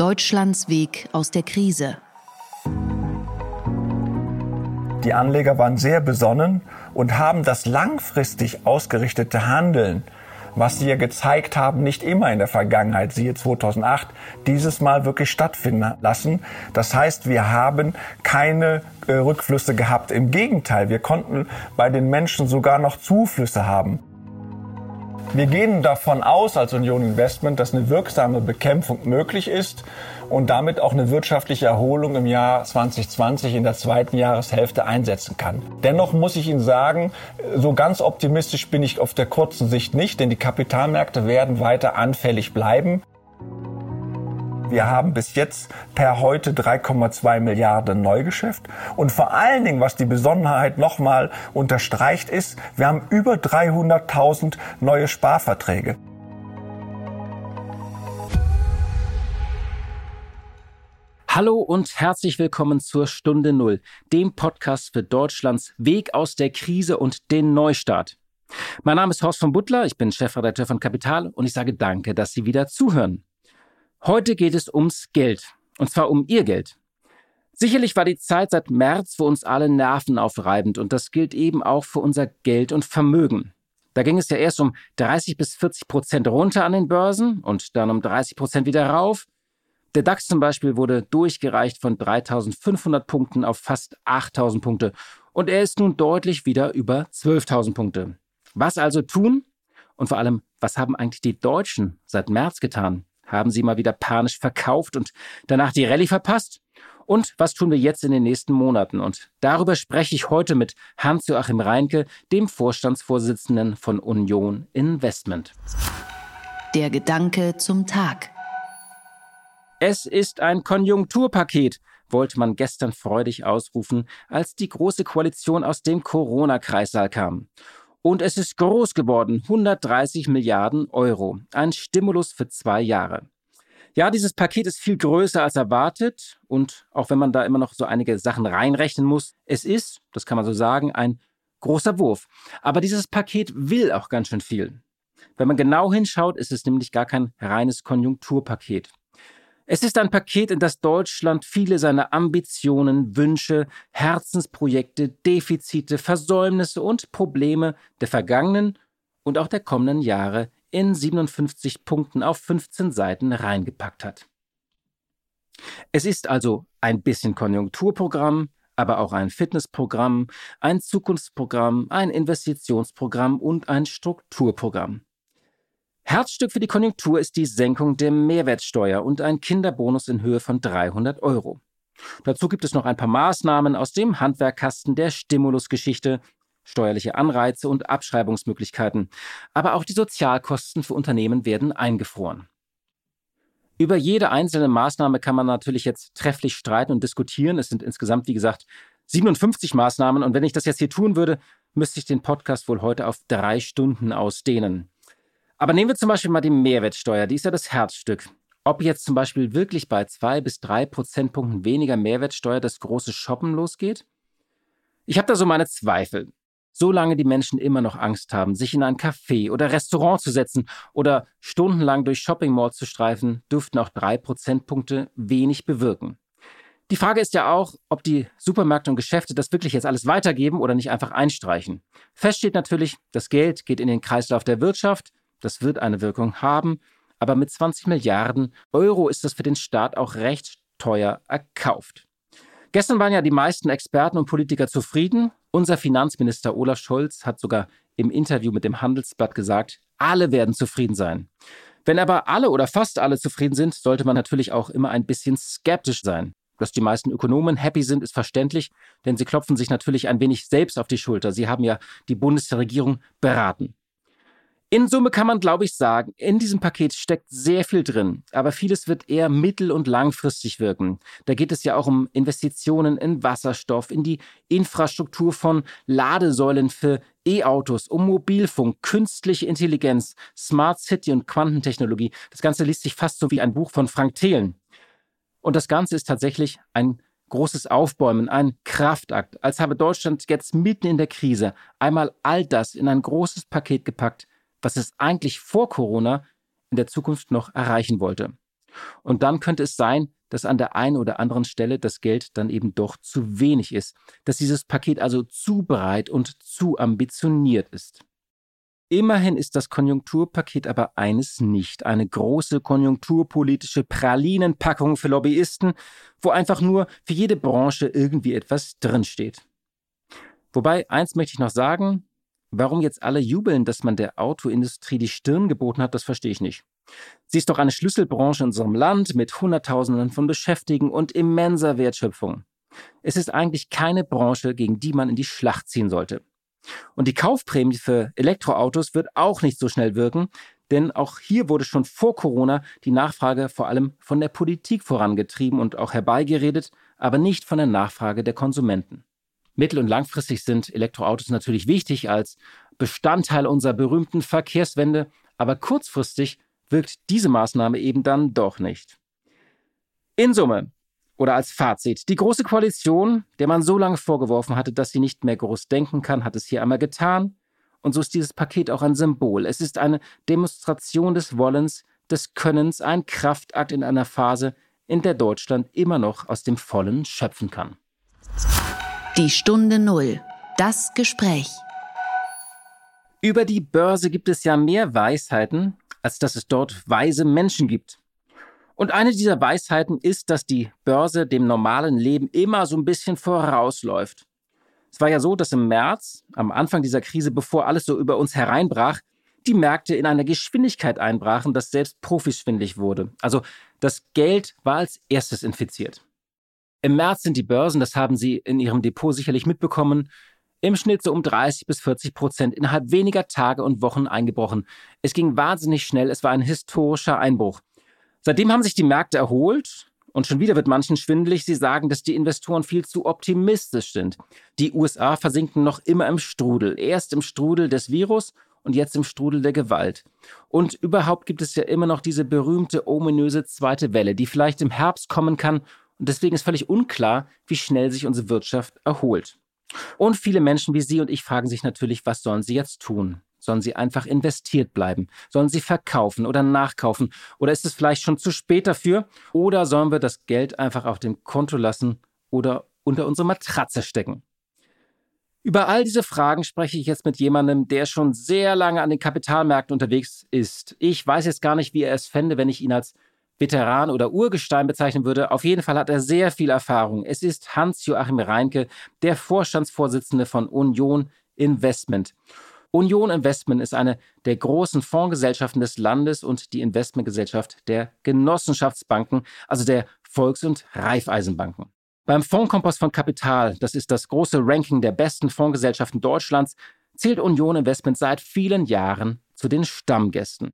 Deutschlands Weg aus der Krise. Die Anleger waren sehr besonnen und haben das langfristig ausgerichtete Handeln, was sie ja gezeigt haben, nicht immer in der Vergangenheit, siehe 2008, dieses Mal wirklich stattfinden lassen. Das heißt, wir haben keine äh, Rückflüsse gehabt. Im Gegenteil, wir konnten bei den Menschen sogar noch Zuflüsse haben. Wir gehen davon aus als Union Investment, dass eine wirksame Bekämpfung möglich ist und damit auch eine wirtschaftliche Erholung im Jahr 2020 in der zweiten Jahreshälfte einsetzen kann. Dennoch muss ich Ihnen sagen, so ganz optimistisch bin ich auf der kurzen Sicht nicht, denn die Kapitalmärkte werden weiter anfällig bleiben. Wir haben bis jetzt per heute 3,2 Milliarden Neugeschäft. Und vor allen Dingen, was die Besonderheit nochmal unterstreicht, ist, wir haben über 300.000 neue Sparverträge. Hallo und herzlich willkommen zur Stunde Null, dem Podcast für Deutschlands Weg aus der Krise und den Neustart. Mein Name ist Horst von Butler, ich bin Chefredakteur von Kapital und ich sage danke, dass Sie wieder zuhören. Heute geht es ums Geld. Und zwar um Ihr Geld. Sicherlich war die Zeit seit März für uns alle nervenaufreibend und das gilt eben auch für unser Geld und Vermögen. Da ging es ja erst um 30 bis 40 Prozent runter an den Börsen und dann um 30 Prozent wieder rauf. Der DAX zum Beispiel wurde durchgereicht von 3500 Punkten auf fast 8000 Punkte und er ist nun deutlich wieder über 12.000 Punkte. Was also tun? Und vor allem, was haben eigentlich die Deutschen seit März getan? Haben sie mal wieder panisch verkauft und danach die Rallye verpasst? Und was tun wir jetzt in den nächsten Monaten? Und darüber spreche ich heute mit Hans-Joachim Reinke, dem Vorstandsvorsitzenden von Union Investment. Der Gedanke zum Tag. Es ist ein Konjunkturpaket, wollte man gestern freudig ausrufen, als die große Koalition aus dem Corona-Kreissaal kam. Und es ist groß geworden, 130 Milliarden Euro. Ein Stimulus für zwei Jahre. Ja, dieses Paket ist viel größer als erwartet und auch wenn man da immer noch so einige Sachen reinrechnen muss, es ist, das kann man so sagen, ein großer Wurf. Aber dieses Paket will auch ganz schön viel. Wenn man genau hinschaut, ist es nämlich gar kein reines Konjunkturpaket. Es ist ein Paket, in das Deutschland viele seiner Ambitionen, Wünsche, Herzensprojekte, Defizite, Versäumnisse und Probleme der vergangenen und auch der kommenden Jahre in 57 Punkten auf 15 Seiten reingepackt hat. Es ist also ein bisschen Konjunkturprogramm, aber auch ein Fitnessprogramm, ein Zukunftsprogramm, ein Investitionsprogramm und ein Strukturprogramm. Herzstück für die Konjunktur ist die Senkung der Mehrwertsteuer und ein Kinderbonus in Höhe von 300 Euro. Dazu gibt es noch ein paar Maßnahmen aus dem Handwerkkasten der Stimulusgeschichte, steuerliche Anreize und Abschreibungsmöglichkeiten. Aber auch die Sozialkosten für Unternehmen werden eingefroren. Über jede einzelne Maßnahme kann man natürlich jetzt trefflich streiten und diskutieren. Es sind insgesamt, wie gesagt, 57 Maßnahmen. Und wenn ich das jetzt hier tun würde, müsste ich den Podcast wohl heute auf drei Stunden ausdehnen. Aber nehmen wir zum Beispiel mal die Mehrwertsteuer, die ist ja das Herzstück. Ob jetzt zum Beispiel wirklich bei zwei bis drei Prozentpunkten weniger Mehrwertsteuer das große Shoppen losgeht? Ich habe da so meine Zweifel. Solange die Menschen immer noch Angst haben, sich in ein Café oder Restaurant zu setzen oder stundenlang durch Shopping Malls zu streifen, dürften auch drei Prozentpunkte wenig bewirken. Die Frage ist ja auch, ob die Supermärkte und Geschäfte das wirklich jetzt alles weitergeben oder nicht einfach einstreichen. Fest steht natürlich, das Geld geht in den Kreislauf der Wirtschaft, das wird eine Wirkung haben, aber mit 20 Milliarden Euro ist das für den Staat auch recht teuer erkauft. Gestern waren ja die meisten Experten und Politiker zufrieden. Unser Finanzminister Olaf Scholz hat sogar im Interview mit dem Handelsblatt gesagt, alle werden zufrieden sein. Wenn aber alle oder fast alle zufrieden sind, sollte man natürlich auch immer ein bisschen skeptisch sein. Dass die meisten Ökonomen happy sind, ist verständlich, denn sie klopfen sich natürlich ein wenig selbst auf die Schulter. Sie haben ja die Bundesregierung beraten. In Summe kann man, glaube ich, sagen, in diesem Paket steckt sehr viel drin, aber vieles wird eher mittel- und langfristig wirken. Da geht es ja auch um Investitionen in Wasserstoff, in die Infrastruktur von Ladesäulen für E-Autos, um Mobilfunk, künstliche Intelligenz, Smart City und Quantentechnologie. Das Ganze liest sich fast so wie ein Buch von Frank Thelen. Und das Ganze ist tatsächlich ein großes Aufbäumen, ein Kraftakt, als habe Deutschland jetzt mitten in der Krise einmal all das in ein großes Paket gepackt, was es eigentlich vor Corona in der Zukunft noch erreichen wollte. Und dann könnte es sein, dass an der einen oder anderen Stelle das Geld dann eben doch zu wenig ist, dass dieses Paket also zu breit und zu ambitioniert ist. Immerhin ist das Konjunkturpaket aber eines nicht, eine große konjunkturpolitische Pralinenpackung für Lobbyisten, wo einfach nur für jede Branche irgendwie etwas drinsteht. Wobei, eins möchte ich noch sagen, Warum jetzt alle jubeln, dass man der Autoindustrie die Stirn geboten hat, das verstehe ich nicht. Sie ist doch eine Schlüsselbranche in unserem Land mit Hunderttausenden von Beschäftigten und immenser Wertschöpfung. Es ist eigentlich keine Branche, gegen die man in die Schlacht ziehen sollte. Und die Kaufprämie für Elektroautos wird auch nicht so schnell wirken, denn auch hier wurde schon vor Corona die Nachfrage vor allem von der Politik vorangetrieben und auch herbeigeredet, aber nicht von der Nachfrage der Konsumenten. Mittel- und langfristig sind Elektroautos natürlich wichtig als Bestandteil unserer berühmten Verkehrswende, aber kurzfristig wirkt diese Maßnahme eben dann doch nicht. In Summe oder als Fazit, die Große Koalition, der man so lange vorgeworfen hatte, dass sie nicht mehr groß denken kann, hat es hier einmal getan. Und so ist dieses Paket auch ein Symbol. Es ist eine Demonstration des Wollens, des Könnens, ein Kraftakt in einer Phase, in der Deutschland immer noch aus dem Vollen schöpfen kann. Die Stunde Null. Das Gespräch. Über die Börse gibt es ja mehr Weisheiten, als dass es dort weise Menschen gibt. Und eine dieser Weisheiten ist, dass die Börse dem normalen Leben immer so ein bisschen vorausläuft. Es war ja so, dass im März, am Anfang dieser Krise, bevor alles so über uns hereinbrach, die Märkte in einer Geschwindigkeit einbrachen, dass selbst Profis schwindlig wurde. Also das Geld war als erstes infiziert. Im März sind die Börsen, das haben Sie in Ihrem Depot sicherlich mitbekommen, im Schnitt so um 30 bis 40 Prozent innerhalb weniger Tage und Wochen eingebrochen. Es ging wahnsinnig schnell, es war ein historischer Einbruch. Seitdem haben sich die Märkte erholt und schon wieder wird manchen schwindelig. Sie sagen, dass die Investoren viel zu optimistisch sind. Die USA versinken noch immer im Strudel. Erst im Strudel des Virus und jetzt im Strudel der Gewalt. Und überhaupt gibt es ja immer noch diese berühmte ominöse zweite Welle, die vielleicht im Herbst kommen kann und deswegen ist völlig unklar, wie schnell sich unsere Wirtschaft erholt. Und viele Menschen wie Sie und ich fragen sich natürlich, was sollen sie jetzt tun? Sollen sie einfach investiert bleiben? Sollen sie verkaufen oder nachkaufen? Oder ist es vielleicht schon zu spät dafür? Oder sollen wir das Geld einfach auf dem Konto lassen oder unter unsere Matratze stecken? Über all diese Fragen spreche ich jetzt mit jemandem, der schon sehr lange an den Kapitalmärkten unterwegs ist. Ich weiß jetzt gar nicht, wie er es fände, wenn ich ihn als Veteran oder Urgestein bezeichnen würde. Auf jeden Fall hat er sehr viel Erfahrung. Es ist Hans-Joachim Reinke, der Vorstandsvorsitzende von Union Investment. Union Investment ist eine der großen Fondsgesellschaften des Landes und die Investmentgesellschaft der Genossenschaftsbanken, also der Volks- und Raiffeisenbanken. Beim Fondskompass von Kapital, das ist das große Ranking der besten Fondsgesellschaften Deutschlands, zählt Union Investment seit vielen Jahren zu den Stammgästen.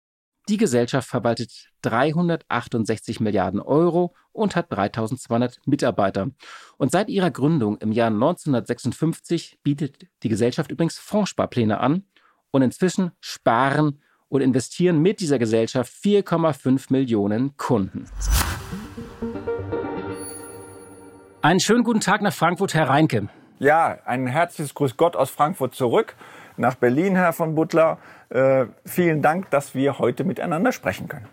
Die Gesellschaft verwaltet 368 Milliarden Euro und hat 3200 Mitarbeiter. Und seit ihrer Gründung im Jahr 1956 bietet die Gesellschaft übrigens Fondssparpläne an und inzwischen sparen und investieren mit dieser Gesellschaft 4,5 Millionen Kunden. Einen schönen guten Tag nach Frankfurt, Herr Reinke. Ja, ein herzliches Grüß Gott aus Frankfurt zurück nach Berlin, Herr von Butler. Äh, vielen Dank, dass wir heute miteinander sprechen können.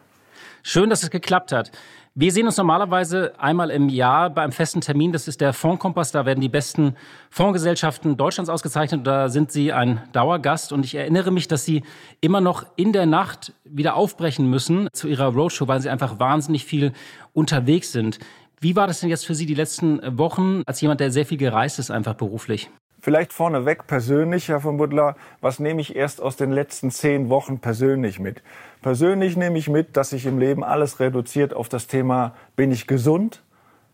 Schön, dass es geklappt hat. Wir sehen uns normalerweise einmal im Jahr bei einem festen Termin. Das ist der Fondskompass. Da werden die besten Fondsgesellschaften Deutschlands ausgezeichnet. Da sind Sie ein Dauergast. Und ich erinnere mich, dass Sie immer noch in der Nacht wieder aufbrechen müssen zu Ihrer Roadshow, weil Sie einfach wahnsinnig viel unterwegs sind. Wie war das denn jetzt für Sie die letzten Wochen als jemand, der sehr viel gereist ist, einfach beruflich? Vielleicht vorneweg persönlich, Herr von Butler, was nehme ich erst aus den letzten zehn Wochen persönlich mit? Persönlich nehme ich mit, dass sich im Leben alles reduziert auf das Thema, bin ich gesund,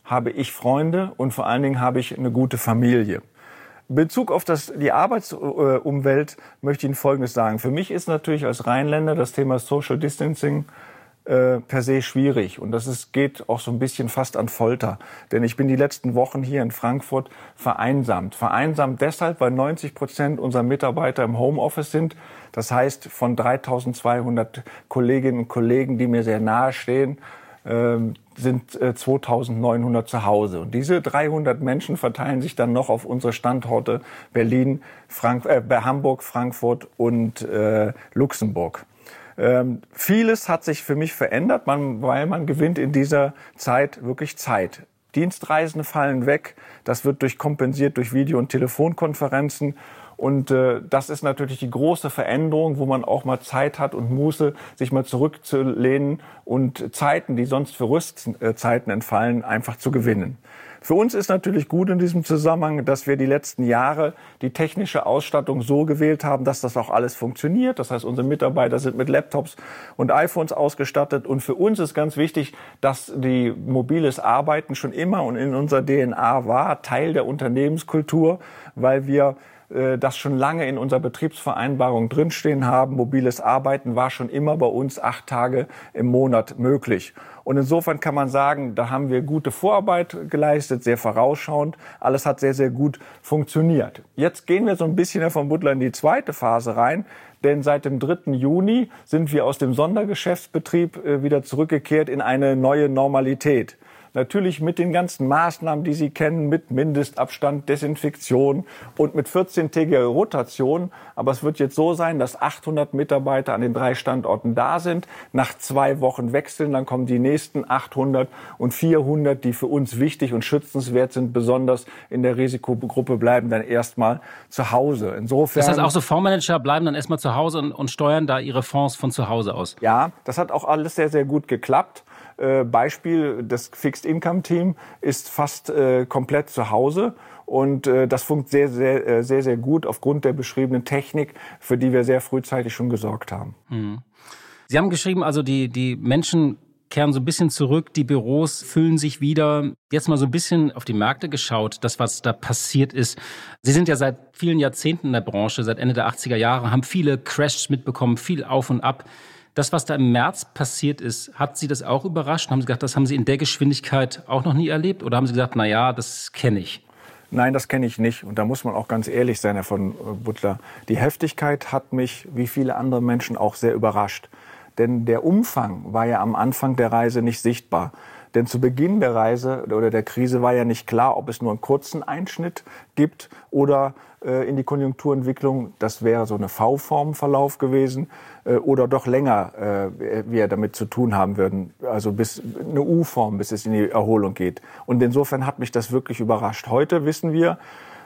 habe ich Freunde und vor allen Dingen habe ich eine gute Familie. Bezug auf das, die Arbeitsumwelt möchte ich Ihnen Folgendes sagen. Für mich ist natürlich als Rheinländer das Thema Social Distancing äh, per se schwierig. Und das ist, geht auch so ein bisschen fast an Folter. Denn ich bin die letzten Wochen hier in Frankfurt vereinsamt. Vereinsamt deshalb, weil 90 Prozent unserer Mitarbeiter im Homeoffice sind. Das heißt, von 3200 Kolleginnen und Kollegen, die mir sehr nahe stehen, ähm, sind 2900 äh, zu Hause. Und diese 300 Menschen verteilen sich dann noch auf unsere Standorte Berlin, Frank äh, Hamburg, Frankfurt und äh, Luxemburg. Ähm, vieles hat sich für mich verändert, man, weil man gewinnt in dieser Zeit wirklich Zeit. Dienstreisen fallen weg. Das wird durch kompensiert durch Video- und Telefonkonferenzen. Und äh, das ist natürlich die große Veränderung, wo man auch mal Zeit hat und Muße, sich mal zurückzulehnen und Zeiten, die sonst für Rüstzeiten entfallen, einfach zu gewinnen. Für uns ist natürlich gut in diesem Zusammenhang, dass wir die letzten Jahre die technische Ausstattung so gewählt haben, dass das auch alles funktioniert. Das heißt, unsere Mitarbeiter sind mit Laptops und iPhones ausgestattet. Und für uns ist ganz wichtig, dass die mobiles Arbeiten schon immer und in unserer DNA war, Teil der Unternehmenskultur, weil wir das schon lange in unserer Betriebsvereinbarung drinstehen haben. Mobiles Arbeiten war schon immer bei uns acht Tage im Monat möglich. Und insofern kann man sagen, da haben wir gute Vorarbeit geleistet, sehr vorausschauend. Alles hat sehr, sehr gut funktioniert. Jetzt gehen wir so ein bisschen Herr von Butler in die zweite Phase rein. Denn seit dem 3. Juni sind wir aus dem Sondergeschäftsbetrieb äh, wieder zurückgekehrt in eine neue Normalität. Natürlich mit den ganzen Maßnahmen, die Sie kennen, mit Mindestabstand, Desinfektion und mit 14-tägiger Rotation. Aber es wird jetzt so sein, dass 800 Mitarbeiter an den drei Standorten da sind, nach zwei Wochen wechseln, dann kommen die nächsten 800 und 400, die für uns wichtig und schützenswert sind, besonders in der Risikogruppe bleiben dann erstmal zu Hause. Insofern. Das heißt, auch so Fondsmanager bleiben dann erstmal zu Hause und, und steuern da ihre Fonds von zu Hause aus. Ja, das hat auch alles sehr, sehr gut geklappt. Äh, Beispiel, das Fixed Income Team ist fast äh, komplett zu Hause. Und äh, das funktioniert sehr, sehr, äh, sehr, sehr gut aufgrund der beschriebenen Technik, für die wir sehr frühzeitig schon gesorgt haben. Mhm. Sie haben geschrieben, also die, die Menschen kehren so ein bisschen zurück, die Büros füllen sich wieder. Jetzt mal so ein bisschen auf die Märkte geschaut, das, was da passiert ist. Sie sind ja seit vielen Jahrzehnten in der Branche, seit Ende der 80er Jahre, haben viele Crashs mitbekommen, viel auf und ab. Das, was da im März passiert ist, hat Sie das auch überrascht? Haben Sie gesagt, das haben Sie in der Geschwindigkeit auch noch nie erlebt? Oder haben Sie gesagt, na ja, das kenne ich? Nein, das kenne ich nicht. Und da muss man auch ganz ehrlich sein, Herr von Butler. Die Heftigkeit hat mich, wie viele andere Menschen, auch sehr überrascht. Denn der Umfang war ja am Anfang der Reise nicht sichtbar. Denn zu Beginn der Reise oder der Krise war ja nicht klar, ob es nur einen kurzen Einschnitt gibt oder äh, in die Konjunkturentwicklung. Das wäre so eine V-Form-Verlauf gewesen äh, oder doch länger äh, wir damit zu tun haben würden. Also bis eine U-Form, bis es in die Erholung geht. Und insofern hat mich das wirklich überrascht. Heute wissen wir,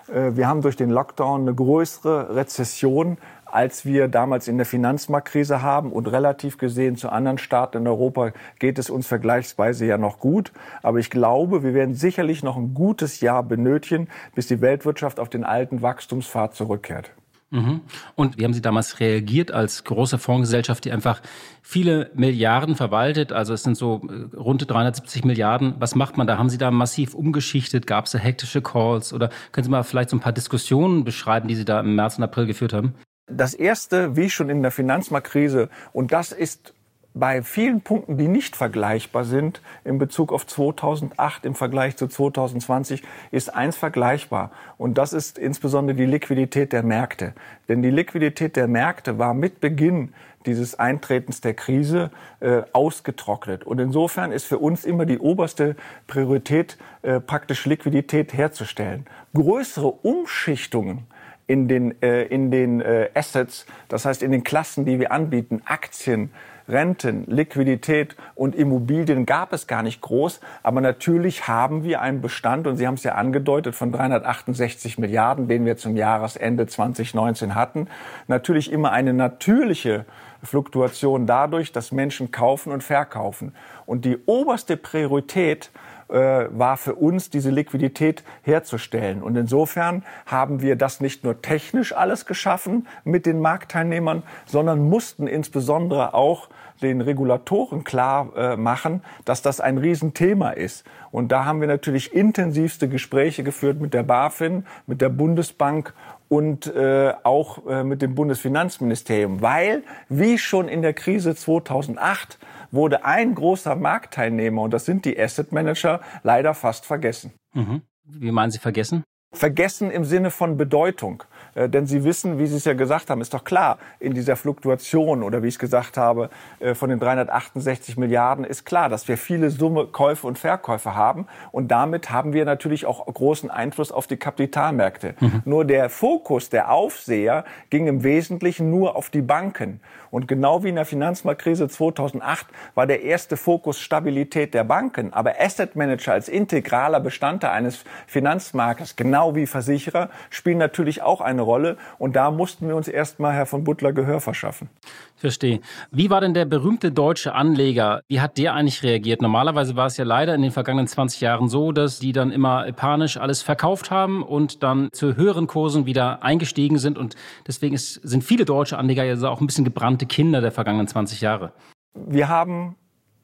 äh, wir haben durch den Lockdown eine größere Rezession als wir damals in der Finanzmarktkrise haben. Und relativ gesehen zu anderen Staaten in Europa geht es uns vergleichsweise ja noch gut. Aber ich glaube, wir werden sicherlich noch ein gutes Jahr benötigen, bis die Weltwirtschaft auf den alten Wachstumspfad zurückkehrt. Mhm. Und wie haben Sie damals reagiert als große Fondsgesellschaft, die einfach viele Milliarden verwaltet? Also es sind so äh, rund 370 Milliarden. Was macht man da? Haben Sie da massiv umgeschichtet? Gab es hektische Calls? Oder können Sie mal vielleicht so ein paar Diskussionen beschreiben, die Sie da im März und April geführt haben? Das erste, wie schon in der Finanzmarktkrise, und das ist bei vielen Punkten, die nicht vergleichbar sind in Bezug auf 2008 im Vergleich zu 2020, ist eins vergleichbar. Und das ist insbesondere die Liquidität der Märkte. Denn die Liquidität der Märkte war mit Beginn dieses Eintretens der Krise äh, ausgetrocknet. Und insofern ist für uns immer die oberste Priorität, äh, praktisch Liquidität herzustellen. Größere Umschichtungen in den, äh, in den äh, Assets, das heißt in den Klassen, die wir anbieten, Aktien, Renten, Liquidität und Immobilien gab es gar nicht groß. Aber natürlich haben wir einen Bestand, und Sie haben es ja angedeutet, von 368 Milliarden, den wir zum Jahresende 2019 hatten. Natürlich immer eine natürliche Fluktuation dadurch, dass Menschen kaufen und verkaufen. Und die oberste Priorität war für uns, diese Liquidität herzustellen. Und insofern haben wir das nicht nur technisch alles geschaffen mit den Marktteilnehmern, sondern mussten insbesondere auch den Regulatoren klar äh, machen, dass das ein Riesenthema ist. Und da haben wir natürlich intensivste Gespräche geführt mit der BaFin, mit der Bundesbank und äh, auch äh, mit dem Bundesfinanzministerium, weil, wie schon in der Krise 2008, wurde ein großer Marktteilnehmer, und das sind die Asset Manager, leider fast vergessen. Mhm. Wie meinen Sie vergessen? Vergessen im Sinne von Bedeutung. Äh, denn Sie wissen, wie Sie es ja gesagt haben, ist doch klar, in dieser Fluktuation oder wie ich es gesagt habe, äh, von den 368 Milliarden ist klar, dass wir viele Summe Käufe und Verkäufe haben. Und damit haben wir natürlich auch großen Einfluss auf die Kapitalmärkte. Mhm. Nur der Fokus der Aufseher ging im Wesentlichen nur auf die Banken. Und genau wie in der Finanzmarktkrise 2008 war der erste Fokus Stabilität der Banken. Aber Asset Manager als integraler Bestandteil eines Finanzmarktes, genau wie Versicherer, spielen natürlich auch eine Rolle. Und da mussten wir uns erstmal, Herr von Butler, Gehör verschaffen. Verstehe. Wie war denn der berühmte deutsche Anleger? Wie hat der eigentlich reagiert? Normalerweise war es ja leider in den vergangenen 20 Jahren so, dass die dann immer panisch alles verkauft haben und dann zu höheren Kursen wieder eingestiegen sind. Und deswegen ist, sind viele deutsche Anleger ja auch ein bisschen gebrannte verdammte Kinder der vergangenen 20 Jahre? Wir haben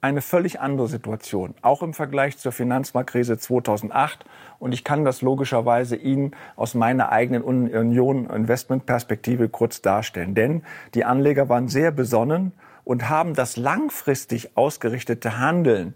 eine völlig andere Situation, auch im Vergleich zur Finanzmarktkrise 2008. Und ich kann das logischerweise Ihnen aus meiner eigenen Union Investmentperspektive kurz darstellen. Denn die Anleger waren sehr besonnen und haben das langfristig ausgerichtete Handeln,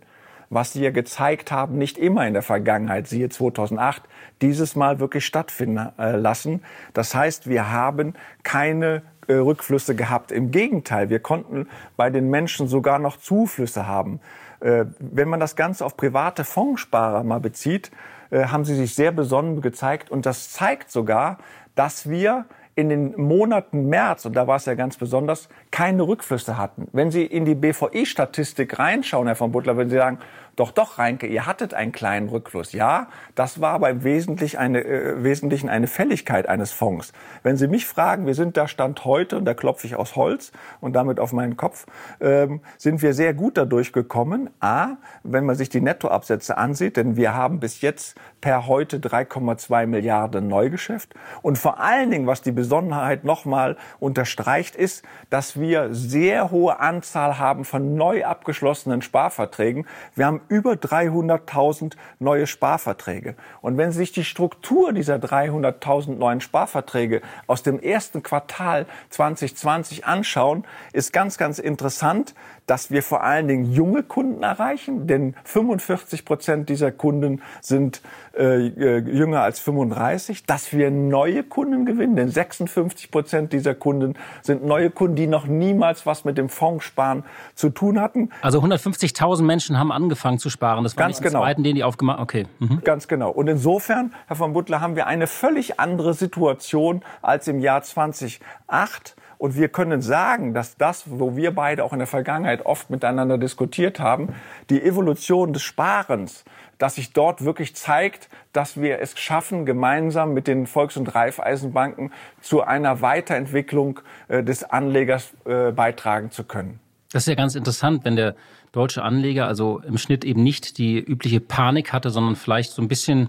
was sie ja gezeigt haben, nicht immer in der Vergangenheit, siehe 2008, dieses Mal wirklich stattfinden äh, lassen. Das heißt, wir haben keine äh, Rückflüsse gehabt. Im Gegenteil, wir konnten bei den Menschen sogar noch Zuflüsse haben. Äh, wenn man das Ganze auf private Fondssparer mal bezieht, äh, haben sie sich sehr besonnen gezeigt. Und das zeigt sogar, dass wir in den Monaten März, und da war es ja ganz besonders, keine Rückflüsse hatten. Wenn Sie in die BVI-Statistik reinschauen, Herr von Butler, wenn Sie sagen, doch, doch, Reinke, ihr hattet einen kleinen Rückfluss. Ja, das war aber im Wesentlichen eine, äh, Wesentlichen eine Fälligkeit eines Fonds. Wenn Sie mich fragen, wir sind da Stand heute, und da klopfe ich aus Holz und damit auf meinen Kopf, ähm, sind wir sehr gut dadurch gekommen. A, wenn man sich die Nettoabsätze ansieht, denn wir haben bis jetzt per heute 3,2 Milliarden Neugeschäft. Und vor allen Dingen, was die Besonderheit nochmal unterstreicht, ist, dass wir sehr hohe Anzahl haben von neu abgeschlossenen Sparverträgen. Wir haben über 300.000 neue Sparverträge. Und wenn Sie sich die Struktur dieser 300.000 neuen Sparverträge aus dem ersten Quartal 2020 anschauen, ist ganz, ganz interessant, dass wir vor allen Dingen junge Kunden erreichen, denn 45 Prozent dieser Kunden sind äh, äh jünger als 35, dass wir neue Kunden gewinnen, denn 56 Prozent dieser Kunden sind neue Kunden, die noch niemals was mit dem Fondssparen zu tun hatten. Also 150.000 Menschen haben angefangen zu sparen. Das war Ganz genau. zweiten, den die aufgemacht. Okay. Mhm. Ganz genau. Und insofern, Herr von Butler, haben wir eine völlig andere Situation als im Jahr 2008 und wir können sagen, dass das, wo wir beide auch in der Vergangenheit oft miteinander diskutiert haben, die Evolution des Sparens, dass sich dort wirklich zeigt, dass wir es schaffen, gemeinsam mit den Volks- und Raiffeisenbanken zu einer Weiterentwicklung äh, des Anlegers äh, beitragen zu können. Das ist ja ganz interessant, wenn der deutsche Anleger also im Schnitt eben nicht die übliche Panik hatte, sondern vielleicht so ein bisschen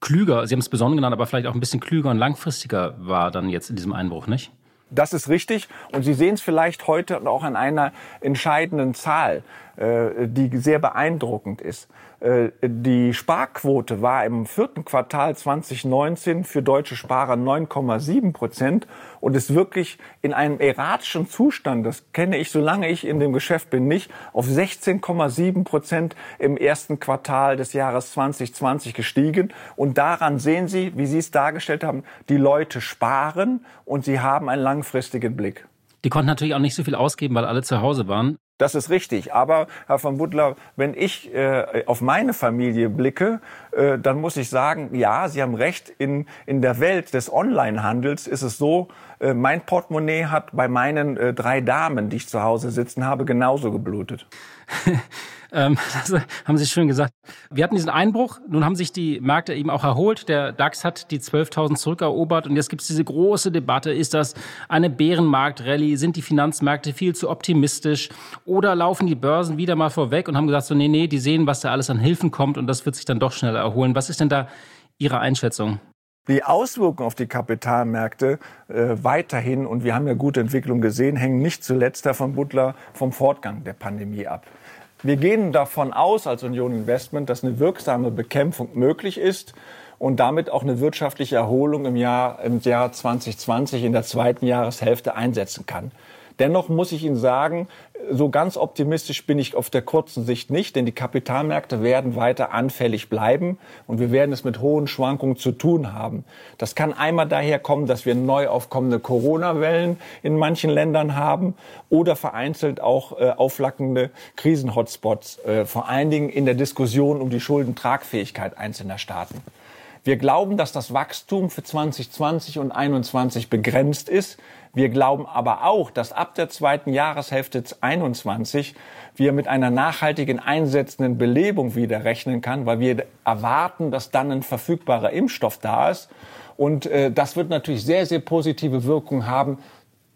klüger, Sie haben es besonders genannt, aber vielleicht auch ein bisschen klüger und langfristiger war dann jetzt in diesem Einbruch, nicht? Das ist richtig. Und Sie sehen es vielleicht heute auch an einer entscheidenden Zahl, äh, die sehr beeindruckend ist. Äh, die Sparquote war im vierten Quartal 2019 für deutsche Sparer 9,7 Prozent und ist wirklich in einem erratischen Zustand, das kenne ich, solange ich in dem Geschäft bin, nicht, auf 16,7 Prozent im ersten Quartal des Jahres 2020 gestiegen. Und daran sehen Sie, wie Sie es dargestellt haben, die Leute sparen und sie haben einen langfristigen Blick. Die konnten natürlich auch nicht so viel ausgeben, weil alle zu Hause waren. Das ist richtig. Aber, Herr von Butler, wenn ich äh, auf meine Familie blicke, äh, dann muss ich sagen, ja, Sie haben recht, in, in der Welt des Onlinehandels ist es so, äh, mein Portemonnaie hat bei meinen äh, drei Damen, die ich zu Hause sitzen habe, genauso geblutet. Ähm, das haben Sie schön gesagt. Wir hatten diesen Einbruch, nun haben sich die Märkte eben auch erholt. Der DAX hat die 12.000 zurückerobert und jetzt gibt es diese große Debatte, ist das eine Bärenmarktrallye? Sind die Finanzmärkte viel zu optimistisch? Oder laufen die Börsen wieder mal vorweg und haben gesagt, so nee, nee, die sehen, was da alles an Hilfen kommt und das wird sich dann doch schneller erholen. Was ist denn da Ihre Einschätzung? Die Auswirkungen auf die Kapitalmärkte äh, weiterhin, und wir haben ja gute Entwicklung gesehen, hängen nicht zuletzt, Herr Butler, vom Fortgang der Pandemie ab. Wir gehen davon aus als Union Investment, dass eine wirksame Bekämpfung möglich ist und damit auch eine wirtschaftliche Erholung im Jahr, im Jahr 2020 in der zweiten Jahreshälfte einsetzen kann. Dennoch muss ich Ihnen sagen, so ganz optimistisch bin ich auf der kurzen Sicht nicht, denn die Kapitalmärkte werden weiter anfällig bleiben und wir werden es mit hohen Schwankungen zu tun haben. Das kann einmal daher kommen, dass wir neu aufkommende Corona-Wellen in manchen Ländern haben oder vereinzelt auch äh, aufflackende Krisen-Hotspots, äh, vor allen Dingen in der Diskussion um die Schuldentragfähigkeit einzelner Staaten. Wir glauben, dass das Wachstum für 2020 und 2021 begrenzt ist. Wir glauben aber auch, dass ab der zweiten Jahreshälfte 21 wir mit einer nachhaltigen einsetzenden Belebung wieder rechnen kann, weil wir erwarten, dass dann ein verfügbarer Impfstoff da ist. Und äh, das wird natürlich sehr, sehr positive Wirkung haben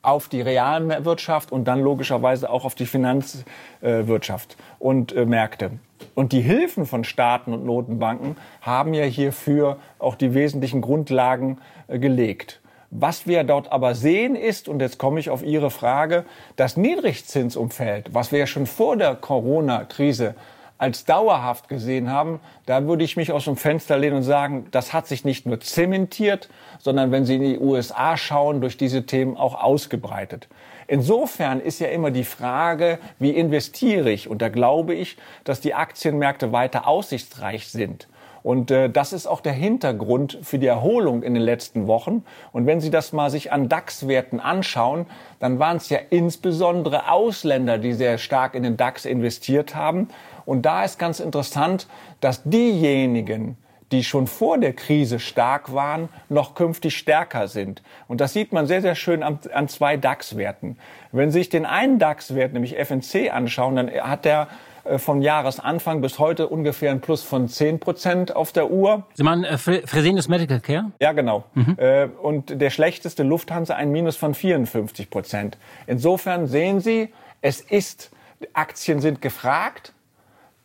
auf die Realwirtschaft und dann logischerweise auch auf die Finanzwirtschaft und äh, Märkte. Und die Hilfen von Staaten und Notenbanken haben ja hierfür auch die wesentlichen Grundlagen äh, gelegt. Was wir dort aber sehen ist, und jetzt komme ich auf Ihre Frage, das Niedrigzinsumfeld, was wir ja schon vor der Corona-Krise als dauerhaft gesehen haben, da würde ich mich aus dem Fenster lehnen und sagen, das hat sich nicht nur zementiert, sondern wenn Sie in die USA schauen, durch diese Themen auch ausgebreitet. Insofern ist ja immer die Frage, wie investiere ich? Und da glaube ich, dass die Aktienmärkte weiter aussichtsreich sind. Und äh, das ist auch der Hintergrund für die Erholung in den letzten Wochen. Und wenn Sie das mal sich an DAX-Werten anschauen, dann waren es ja insbesondere Ausländer, die sehr stark in den DAX investiert haben. Und da ist ganz interessant, dass diejenigen, die schon vor der Krise stark waren, noch künftig stärker sind. Und das sieht man sehr, sehr schön an, an zwei DAX-Werten. Wenn Sie sich den einen DAX-Wert, nämlich FNC, anschauen, dann hat der äh, von Jahresanfang bis heute ungefähr ein Plus von 10 Prozent auf der Uhr. Sie meinen äh, Fresenius Medical Care? Ja, genau. Mhm. Äh, und der schlechteste Lufthansa ein Minus von 54 Prozent. Insofern sehen Sie, es ist, Aktien sind gefragt,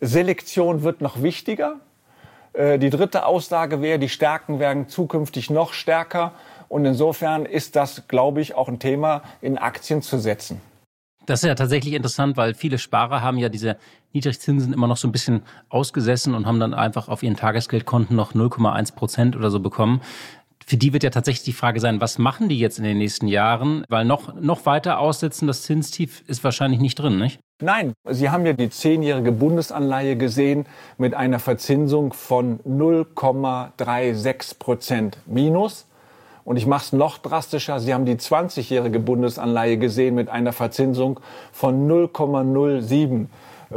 Selektion wird noch wichtiger. Äh, die dritte Aussage wäre, die Stärken werden zukünftig noch stärker. Und insofern ist das, glaube ich, auch ein Thema, in Aktien zu setzen. Das ist ja tatsächlich interessant, weil viele Sparer haben ja diese Niedrigzinsen immer noch so ein bisschen ausgesessen und haben dann einfach auf ihren Tagesgeldkonten noch 0,1 Prozent oder so bekommen. Für die wird ja tatsächlich die Frage sein, was machen die jetzt in den nächsten Jahren? Weil noch, noch weiter aussitzen, das Zinstief ist wahrscheinlich nicht drin, nicht? Nein, Sie haben ja die zehnjährige Bundesanleihe gesehen mit einer Verzinsung von 0,36 Prozent minus. Und ich mache es noch drastischer. Sie haben die 20-jährige Bundesanleihe gesehen mit einer Verzinsung von 0,07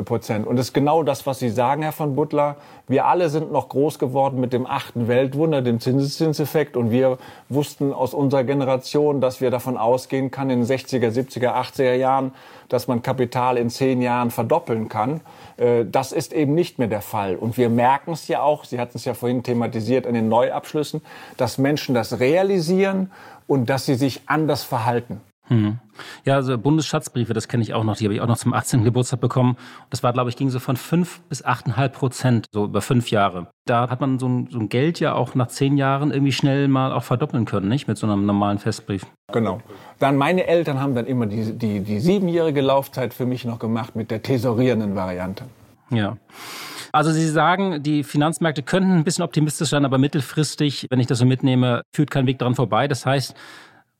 Prozent. Und das ist genau das, was Sie sagen, Herr von Butler. Wir alle sind noch groß geworden mit dem achten Weltwunder, dem Zinseszinseffekt. Und wir wussten aus unserer Generation, dass wir davon ausgehen kann, in den 60er, 70er, 80er Jahren, dass man Kapital in zehn Jahren verdoppeln kann. Äh, das ist eben nicht mehr der Fall. Und wir merken es ja auch, Sie hatten es ja vorhin thematisiert in den Neuabschlüssen, dass Menschen das realisieren und dass sie sich anders verhalten. Hm. Ja, also Bundesschatzbriefe, das kenne ich auch noch, die habe ich auch noch zum 18. Geburtstag bekommen. Das war, glaube ich, ging so von 5 bis 8,5 Prozent, so über fünf Jahre. Da hat man so ein, so ein Geld ja auch nach zehn Jahren irgendwie schnell mal auch verdoppeln können, nicht? Mit so einem normalen Festbrief. Genau. Dann meine Eltern haben dann immer die, die, die siebenjährige Laufzeit für mich noch gemacht mit der tesorierenden Variante. Ja. Also Sie sagen, die Finanzmärkte könnten ein bisschen optimistisch sein, aber mittelfristig, wenn ich das so mitnehme, führt kein Weg dran vorbei. Das heißt,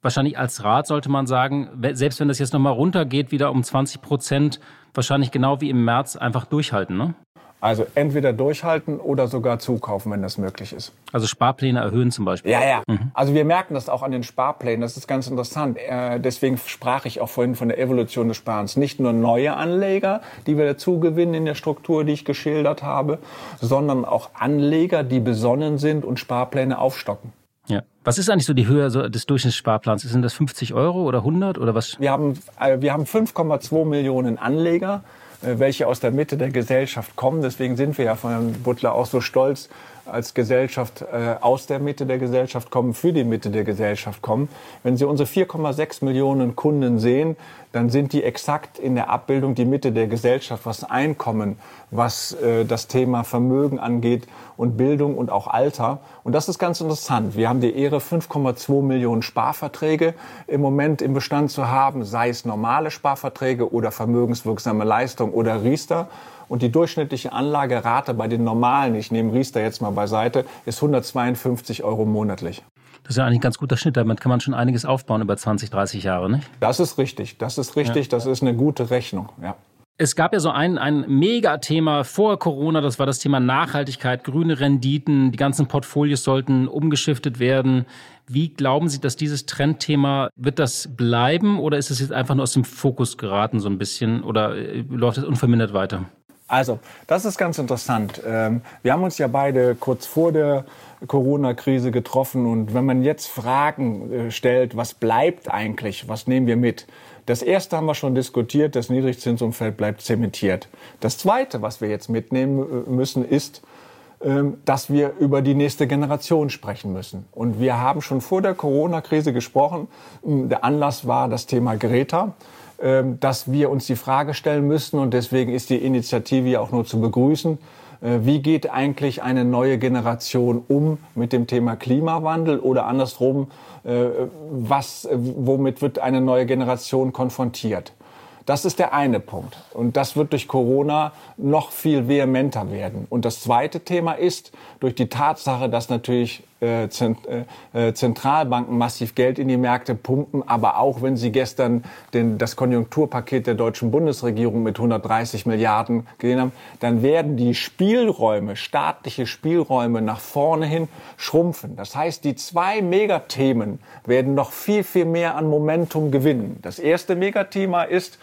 wahrscheinlich als Rat sollte man sagen, selbst wenn das jetzt nochmal runtergeht, wieder um 20 Prozent, wahrscheinlich genau wie im März einfach durchhalten, ne? Also entweder durchhalten oder sogar zukaufen, wenn das möglich ist. Also Sparpläne erhöhen zum Beispiel. Ja, ja. Mhm. Also wir merken das auch an den Sparplänen. Das ist ganz interessant. Äh, deswegen sprach ich auch vorhin von der Evolution des Sparens. Nicht nur neue Anleger, die wir dazu gewinnen in der Struktur, die ich geschildert habe, sondern auch Anleger, die besonnen sind und Sparpläne aufstocken. Ja. Was ist eigentlich so die Höhe des Durchschnittssparplans? Sind das 50 Euro oder 100 oder was? Wir haben, äh, wir haben 5,2 Millionen Anleger, äh, welche aus der Mitte der Gesellschaft kommen. Deswegen sind wir ja von Herrn Butler auch so stolz als Gesellschaft äh, aus der Mitte der Gesellschaft kommen, für die Mitte der Gesellschaft kommen. Wenn Sie unsere 4,6 Millionen Kunden sehen, dann sind die exakt in der Abbildung die Mitte der Gesellschaft, was Einkommen, was äh, das Thema Vermögen angeht und Bildung und auch Alter. Und das ist ganz interessant. Wir haben die Ehre, 5,2 Millionen Sparverträge im Moment im Bestand zu haben, sei es normale Sparverträge oder vermögenswirksame Leistung oder Riester. Und die durchschnittliche Anlagerate bei den normalen, ich nehme Riester jetzt mal beiseite, ist 152 Euro monatlich. Das ist ja eigentlich ein ganz guter Schnitt. Damit kann man schon einiges aufbauen über 20, 30 Jahre, nicht? Das ist richtig. Das ist richtig. Ja. Das ist eine gute Rechnung. Ja. Es gab ja so ein, ein Megathema vor Corona, das war das Thema Nachhaltigkeit, grüne Renditen, die ganzen Portfolios sollten umgeschiftet werden. Wie glauben Sie, dass dieses Trendthema, wird das bleiben oder ist es jetzt einfach nur aus dem Fokus geraten so ein bisschen oder äh, läuft es unvermindert weiter? Also, das ist ganz interessant. Ähm, wir haben uns ja beide kurz vor der Corona-Krise getroffen und wenn man jetzt Fragen äh, stellt, was bleibt eigentlich, was nehmen wir mit? Das erste haben wir schon diskutiert, das Niedrigzinsumfeld bleibt zementiert. Das zweite, was wir jetzt mitnehmen äh, müssen, ist, ähm, dass wir über die nächste Generation sprechen müssen. Und wir haben schon vor der Corona-Krise gesprochen. Der Anlass war das Thema Greta. Ähm, dass wir uns die Frage stellen müssen und deswegen ist die Initiative ja auch nur zu begrüßen. Äh, wie geht eigentlich eine neue Generation um mit dem Thema Klimawandel oder andersrum, äh, was, womit wird eine neue Generation konfrontiert? Das ist der eine Punkt. Und das wird durch Corona noch viel vehementer werden. Und das zweite Thema ist, durch die Tatsache, dass natürlich äh, äh, äh, Zentralbanken massiv Geld in die Märkte pumpen, aber auch wenn sie gestern den, das Konjunkturpaket der deutschen Bundesregierung mit 130 Milliarden gesehen haben, dann werden die Spielräume, staatliche Spielräume nach vorne hin schrumpfen. Das heißt, die zwei Megathemen werden noch viel, viel mehr an Momentum gewinnen. Das erste Megathema ist,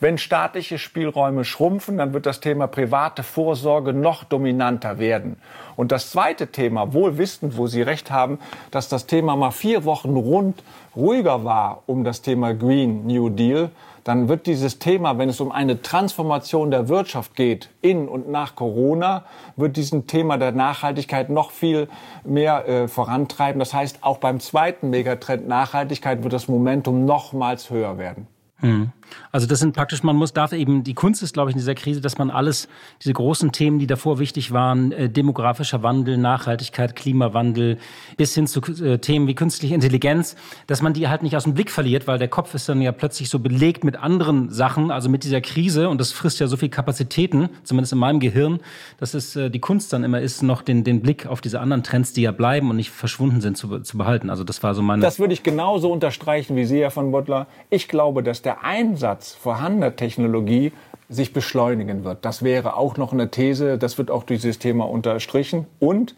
wenn staatliche Spielräume schrumpfen, dann wird das Thema private Vorsorge noch dominanter werden. Und das zweite Thema, wohl wissend, wo Sie recht haben, dass das Thema mal vier Wochen rund ruhiger war um das Thema Green New Deal, dann wird dieses Thema, wenn es um eine Transformation der Wirtschaft geht, in und nach Corona, wird diesen Thema der Nachhaltigkeit noch viel mehr äh, vorantreiben. Das heißt, auch beim zweiten Megatrend Nachhaltigkeit wird das Momentum nochmals höher werden. Mhm. Also das sind praktisch, man muss, darf eben, die Kunst ist, glaube ich, in dieser Krise, dass man alles, diese großen Themen, die davor wichtig waren, äh, demografischer Wandel, Nachhaltigkeit, Klimawandel, bis hin zu äh, Themen wie künstliche Intelligenz, dass man die halt nicht aus dem Blick verliert, weil der Kopf ist dann ja plötzlich so belegt mit anderen Sachen, also mit dieser Krise und das frisst ja so viel Kapazitäten, zumindest in meinem Gehirn, dass es äh, die Kunst dann immer ist, noch den, den Blick auf diese anderen Trends, die ja bleiben und nicht verschwunden sind, zu, zu behalten. Also das war so meine... Das würde ich genauso unterstreichen wie Sie, Herr von Bottler. Ich glaube, dass der Einsatz vorhandener Technologie sich beschleunigen wird. Das wäre auch noch eine These, das wird auch dieses Thema unterstrichen. Und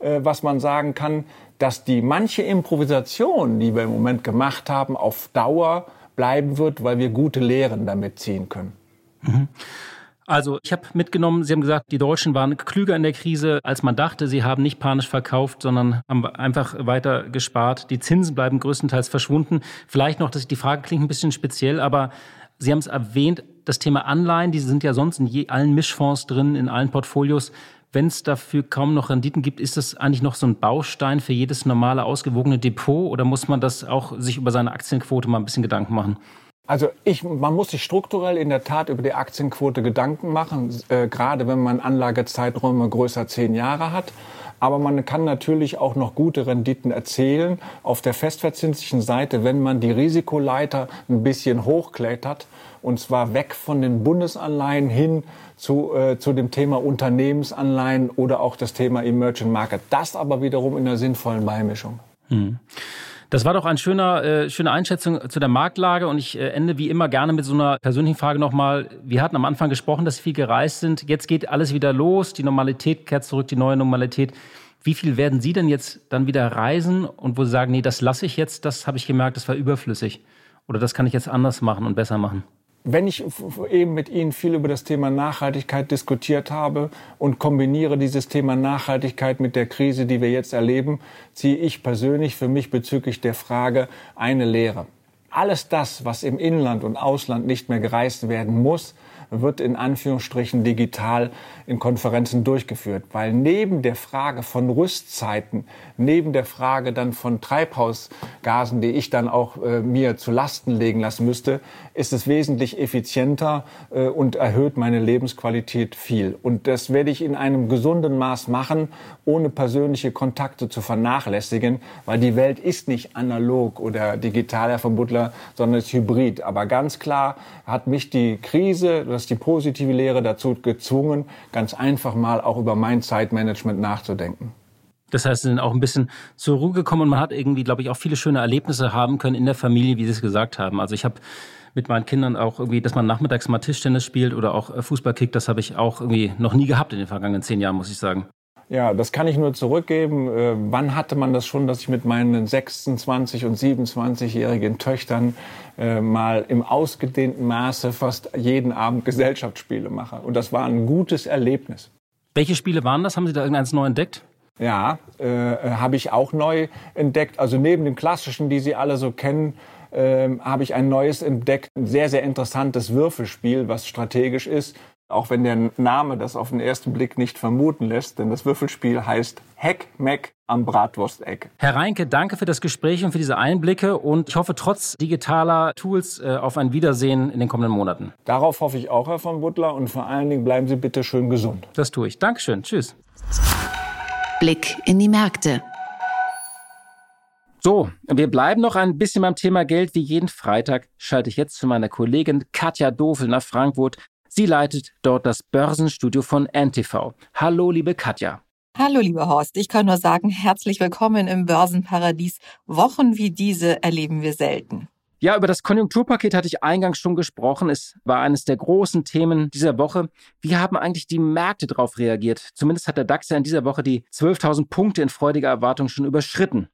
äh, was man sagen kann, dass die manche Improvisation, die wir im Moment gemacht haben, auf Dauer bleiben wird, weil wir gute Lehren damit ziehen können. Mhm. Also ich habe mitgenommen, Sie haben gesagt, die Deutschen waren klüger in der Krise, als man dachte. Sie haben nicht panisch verkauft, sondern haben einfach weiter gespart. Die Zinsen bleiben größtenteils verschwunden. Vielleicht noch, dass die Frage klingt ein bisschen speziell, aber Sie haben es erwähnt, das Thema Anleihen, die sind ja sonst in je, allen Mischfonds drin, in allen Portfolios. Wenn es dafür kaum noch Renditen gibt, ist das eigentlich noch so ein Baustein für jedes normale, ausgewogene Depot oder muss man das auch sich über seine Aktienquote mal ein bisschen Gedanken machen? Also ich, man muss sich strukturell in der Tat über die Aktienquote Gedanken machen, äh, gerade wenn man Anlagezeiträume größer zehn Jahre hat. Aber man kann natürlich auch noch gute Renditen erzielen auf der festverzinslichen Seite, wenn man die Risikoleiter ein bisschen hochklettert. Und zwar weg von den Bundesanleihen hin zu, äh, zu dem Thema Unternehmensanleihen oder auch das Thema Emerging Market. Das aber wiederum in einer sinnvollen Beimischung. Hm. Das war doch eine schöne, äh, schöne Einschätzung zu der Marktlage und ich äh, ende wie immer gerne mit so einer persönlichen Frage nochmal. Wir hatten am Anfang gesprochen, dass Sie viel gereist sind. Jetzt geht alles wieder los, die Normalität kehrt zurück, die neue Normalität. Wie viel werden Sie denn jetzt dann wieder reisen und wo Sie sagen, nee, das lasse ich jetzt, das habe ich gemerkt, das war überflüssig oder das kann ich jetzt anders machen und besser machen? Wenn ich eben mit Ihnen viel über das Thema Nachhaltigkeit diskutiert habe und kombiniere dieses Thema Nachhaltigkeit mit der Krise, die wir jetzt erleben, ziehe ich persönlich für mich bezüglich der Frage eine Lehre. Alles das, was im Inland und Ausland nicht mehr gereist werden muss, wird in Anführungsstrichen digital in Konferenzen durchgeführt. Weil neben der Frage von Rüstzeiten, neben der Frage dann von Treibhausgasen, die ich dann auch äh, mir zu Lasten legen lassen müsste, ist es wesentlich effizienter äh, und erhöht meine Lebensqualität viel. Und das werde ich in einem gesunden Maß machen, ohne persönliche Kontakte zu vernachlässigen, weil die Welt ist nicht analog oder digital, Herr von Butler, sondern ist hybrid. Aber ganz klar hat mich die Krise, ist die positive Lehre dazu gezwungen, ganz einfach mal auch über mein Zeitmanagement nachzudenken. Das heißt, sie sind auch ein bisschen zur Ruhe gekommen und man hat irgendwie, glaube ich, auch viele schöne Erlebnisse haben können in der Familie, wie Sie es gesagt haben. Also ich habe mit meinen Kindern auch irgendwie, dass man nachmittags mal Tischtennis spielt oder auch äh, Fußball kickt, das habe ich auch irgendwie noch nie gehabt in den vergangenen zehn Jahren, muss ich sagen. Ja, das kann ich nur zurückgeben. Äh, wann hatte man das schon, dass ich mit meinen 26 und 27-jährigen Töchtern äh, mal im ausgedehnten Maße fast jeden Abend Gesellschaftsspiele mache? Und das war ein gutes Erlebnis. Welche Spiele waren das? Haben Sie da irgendeins neu entdeckt? Ja, äh, habe ich auch neu entdeckt. Also neben den klassischen, die Sie alle so kennen, äh, habe ich ein neues entdeckt. Ein sehr, sehr interessantes Würfelspiel, was strategisch ist. Auch wenn der Name das auf den ersten Blick nicht vermuten lässt, denn das Würfelspiel heißt Heck Meck am Bratwursteck. Herr Reinke, danke für das Gespräch und für diese Einblicke und ich hoffe trotz digitaler Tools äh, auf ein Wiedersehen in den kommenden Monaten. Darauf hoffe ich auch, Herr von Butler, und vor allen Dingen bleiben Sie bitte schön gesund. Das tue ich. Dankeschön. Tschüss. Blick in die Märkte. So, wir bleiben noch ein bisschen beim Thema Geld. Wie jeden Freitag schalte ich jetzt zu meiner Kollegin Katja Dofel nach Frankfurt. Sie leitet dort das Börsenstudio von NTV. Hallo, liebe Katja. Hallo, lieber Horst. Ich kann nur sagen, herzlich willkommen im Börsenparadies. Wochen wie diese erleben wir selten. Ja, über das Konjunkturpaket hatte ich eingangs schon gesprochen. Es war eines der großen Themen dieser Woche. Wie haben eigentlich die Märkte darauf reagiert? Zumindest hat der DAX ja in dieser Woche die 12.000 Punkte in freudiger Erwartung schon überschritten.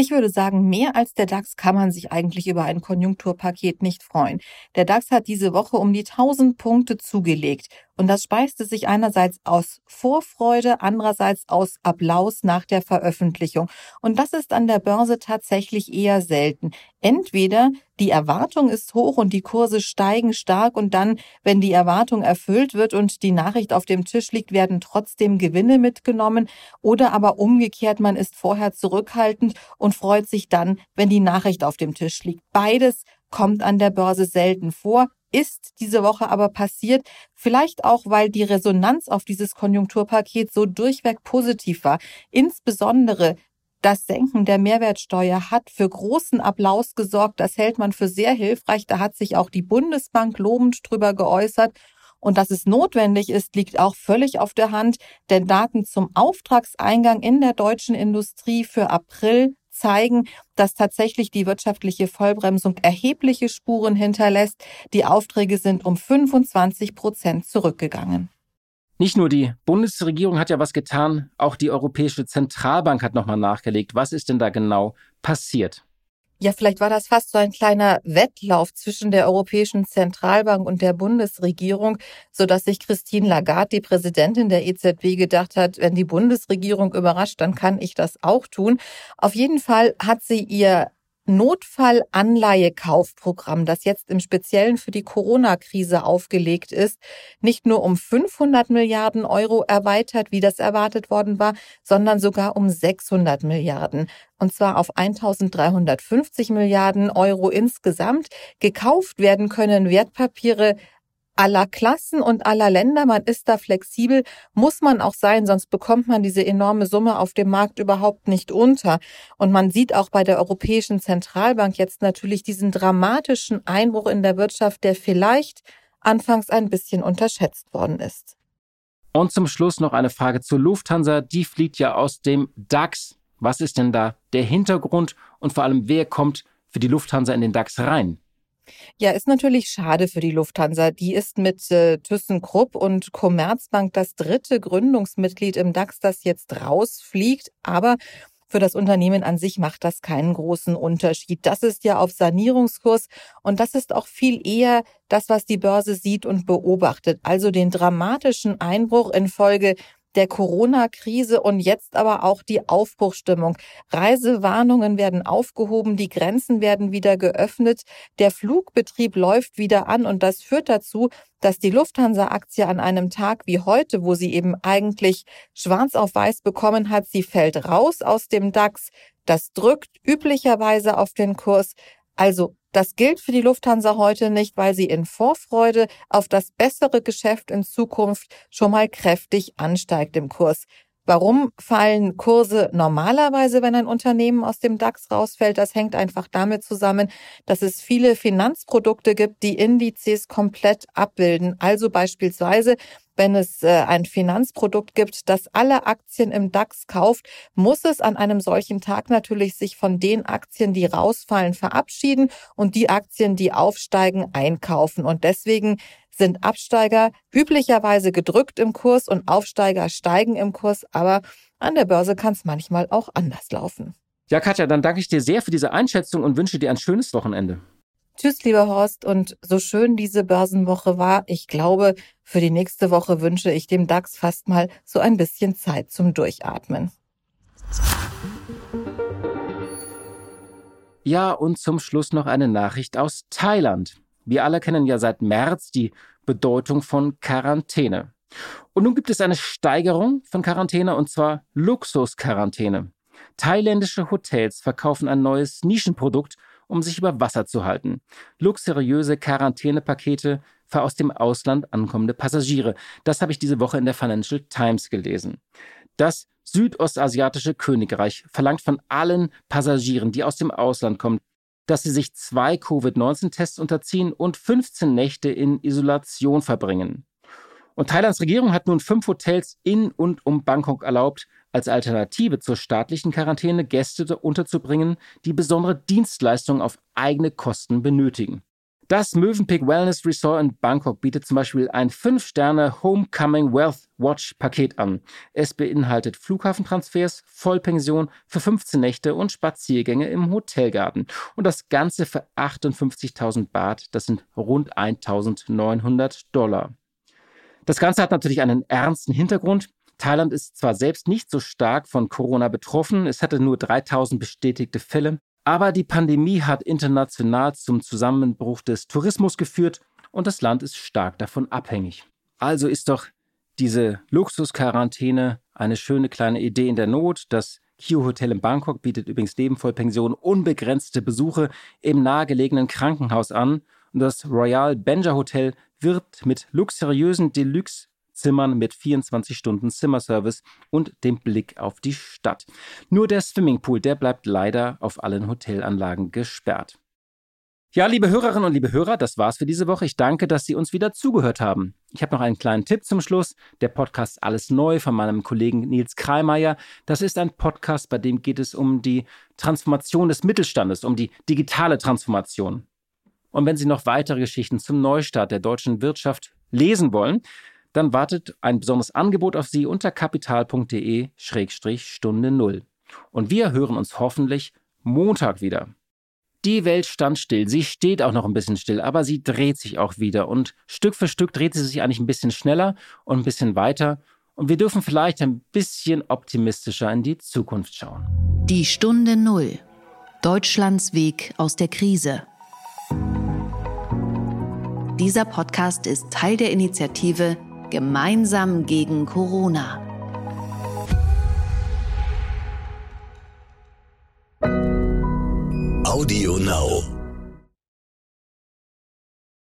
Ich würde sagen, mehr als der DAX kann man sich eigentlich über ein Konjunkturpaket nicht freuen. Der DAX hat diese Woche um die 1000 Punkte zugelegt. Und das speiste sich einerseits aus Vorfreude, andererseits aus Applaus nach der Veröffentlichung. Und das ist an der Börse tatsächlich eher selten. Entweder die Erwartung ist hoch und die Kurse steigen stark und dann, wenn die Erwartung erfüllt wird und die Nachricht auf dem Tisch liegt, werden trotzdem Gewinne mitgenommen. Oder aber umgekehrt, man ist vorher zurückhaltend und freut sich dann, wenn die Nachricht auf dem Tisch liegt. Beides kommt an der Börse selten vor ist diese Woche aber passiert, vielleicht auch, weil die Resonanz auf dieses Konjunkturpaket so durchweg positiv war. Insbesondere das Senken der Mehrwertsteuer hat für großen Applaus gesorgt. Das hält man für sehr hilfreich. Da hat sich auch die Bundesbank lobend drüber geäußert. Und dass es notwendig ist, liegt auch völlig auf der Hand, denn Daten zum Auftragseingang in der deutschen Industrie für April zeigen, dass tatsächlich die wirtschaftliche Vollbremsung erhebliche Spuren hinterlässt. Die Aufträge sind um 25 Prozent zurückgegangen. Nicht nur die Bundesregierung hat ja was getan, auch die Europäische Zentralbank hat nochmal nachgelegt. Was ist denn da genau passiert? Ja, vielleicht war das fast so ein kleiner Wettlauf zwischen der Europäischen Zentralbank und der Bundesregierung, so dass sich Christine Lagarde, die Präsidentin der EZB, gedacht hat, wenn die Bundesregierung überrascht, dann kann ich das auch tun. Auf jeden Fall hat sie ihr Notfallanleihekaufprogramm, das jetzt im Speziellen für die Corona-Krise aufgelegt ist, nicht nur um 500 Milliarden Euro erweitert, wie das erwartet worden war, sondern sogar um 600 Milliarden. Und zwar auf 1350 Milliarden Euro insgesamt. Gekauft werden können Wertpapiere aller Klassen und aller Länder. Man ist da flexibel, muss man auch sein, sonst bekommt man diese enorme Summe auf dem Markt überhaupt nicht unter. Und man sieht auch bei der Europäischen Zentralbank jetzt natürlich diesen dramatischen Einbruch in der Wirtschaft, der vielleicht anfangs ein bisschen unterschätzt worden ist. Und zum Schluss noch eine Frage zur Lufthansa. Die fliegt ja aus dem DAX. Was ist denn da der Hintergrund und vor allem, wer kommt für die Lufthansa in den DAX rein? Ja, ist natürlich schade für die Lufthansa. Die ist mit äh, ThyssenKrupp und Commerzbank das dritte Gründungsmitglied im DAX, das jetzt rausfliegt. Aber für das Unternehmen an sich macht das keinen großen Unterschied. Das ist ja auf Sanierungskurs und das ist auch viel eher das, was die Börse sieht und beobachtet. Also den dramatischen Einbruch infolge der Corona-Krise und jetzt aber auch die Aufbruchstimmung. Reisewarnungen werden aufgehoben, die Grenzen werden wieder geöffnet, der Flugbetrieb läuft wieder an und das führt dazu, dass die Lufthansa-Aktie an einem Tag wie heute, wo sie eben eigentlich schwarz auf weiß bekommen hat, sie fällt raus aus dem DAX. Das drückt üblicherweise auf den Kurs. Also das gilt für die Lufthansa heute nicht, weil sie in Vorfreude auf das bessere Geschäft in Zukunft schon mal kräftig ansteigt im Kurs. Warum fallen Kurse normalerweise, wenn ein Unternehmen aus dem DAX rausfällt? Das hängt einfach damit zusammen, dass es viele Finanzprodukte gibt, die Indizes komplett abbilden. Also beispielsweise wenn es äh, ein Finanzprodukt gibt, das alle Aktien im DAX kauft, muss es an einem solchen Tag natürlich sich von den Aktien, die rausfallen, verabschieden und die Aktien, die aufsteigen, einkaufen. Und deswegen sind Absteiger üblicherweise gedrückt im Kurs und Aufsteiger steigen im Kurs, aber an der Börse kann es manchmal auch anders laufen. Ja, Katja, dann danke ich dir sehr für diese Einschätzung und wünsche dir ein schönes Wochenende. Tschüss, lieber Horst. Und so schön diese Börsenwoche war, ich glaube, für die nächste Woche wünsche ich dem DAX fast mal so ein bisschen Zeit zum Durchatmen. Ja, und zum Schluss noch eine Nachricht aus Thailand. Wir alle kennen ja seit März die Bedeutung von Quarantäne. Und nun gibt es eine Steigerung von Quarantäne und zwar Luxusquarantäne. Thailändische Hotels verkaufen ein neues Nischenprodukt um sich über Wasser zu halten. Luxuriöse Quarantänepakete für aus dem Ausland ankommende Passagiere. Das habe ich diese Woche in der Financial Times gelesen. Das südostasiatische Königreich verlangt von allen Passagieren, die aus dem Ausland kommen, dass sie sich zwei Covid-19-Tests unterziehen und 15 Nächte in Isolation verbringen. Und Thailands Regierung hat nun fünf Hotels in und um Bangkok erlaubt, als Alternative zur staatlichen Quarantäne Gäste unterzubringen, die besondere Dienstleistungen auf eigene Kosten benötigen. Das Mövenpick Wellness Resort in Bangkok bietet zum Beispiel ein 5-Sterne Homecoming Wealth Watch Paket an. Es beinhaltet Flughafentransfers, Vollpension für 15 Nächte und Spaziergänge im Hotelgarten. Und das Ganze für 58.000 Baht, das sind rund 1.900 Dollar. Das Ganze hat natürlich einen ernsten Hintergrund. Thailand ist zwar selbst nicht so stark von Corona betroffen, es hatte nur 3000 bestätigte Fälle, aber die Pandemie hat international zum Zusammenbruch des Tourismus geführt und das Land ist stark davon abhängig. Also ist doch diese Luxusquarantäne eine schöne kleine Idee in der Not. Das Kio Hotel in Bangkok bietet übrigens neben Vollpension unbegrenzte Besuche im nahegelegenen Krankenhaus an. Und das Royal Benja Hotel wirbt mit luxuriösen Deluxe Zimmern mit 24 Stunden Zimmerservice und dem Blick auf die Stadt. Nur der Swimmingpool, der bleibt leider auf allen Hotelanlagen gesperrt. Ja, liebe Hörerinnen und liebe Hörer, das war's für diese Woche. Ich danke, dass Sie uns wieder zugehört haben. Ich habe noch einen kleinen Tipp zum Schluss. Der Podcast Alles Neu von meinem Kollegen Nils Kreimeier. Das ist ein Podcast, bei dem geht es um die Transformation des Mittelstandes, um die digitale Transformation. Und wenn Sie noch weitere Geschichten zum Neustart der deutschen Wirtschaft lesen wollen, dann wartet ein besonderes Angebot auf Sie unter kapital.de-stunde null. Und wir hören uns hoffentlich Montag wieder. Die Welt stand still, sie steht auch noch ein bisschen still, aber sie dreht sich auch wieder und Stück für Stück dreht sie sich eigentlich ein bisschen schneller und ein bisschen weiter und wir dürfen vielleicht ein bisschen optimistischer in die Zukunft schauen. Die Stunde Null. Deutschlands Weg aus der Krise. Dieser Podcast ist Teil der Initiative Gemeinsam gegen Corona. Audio Now.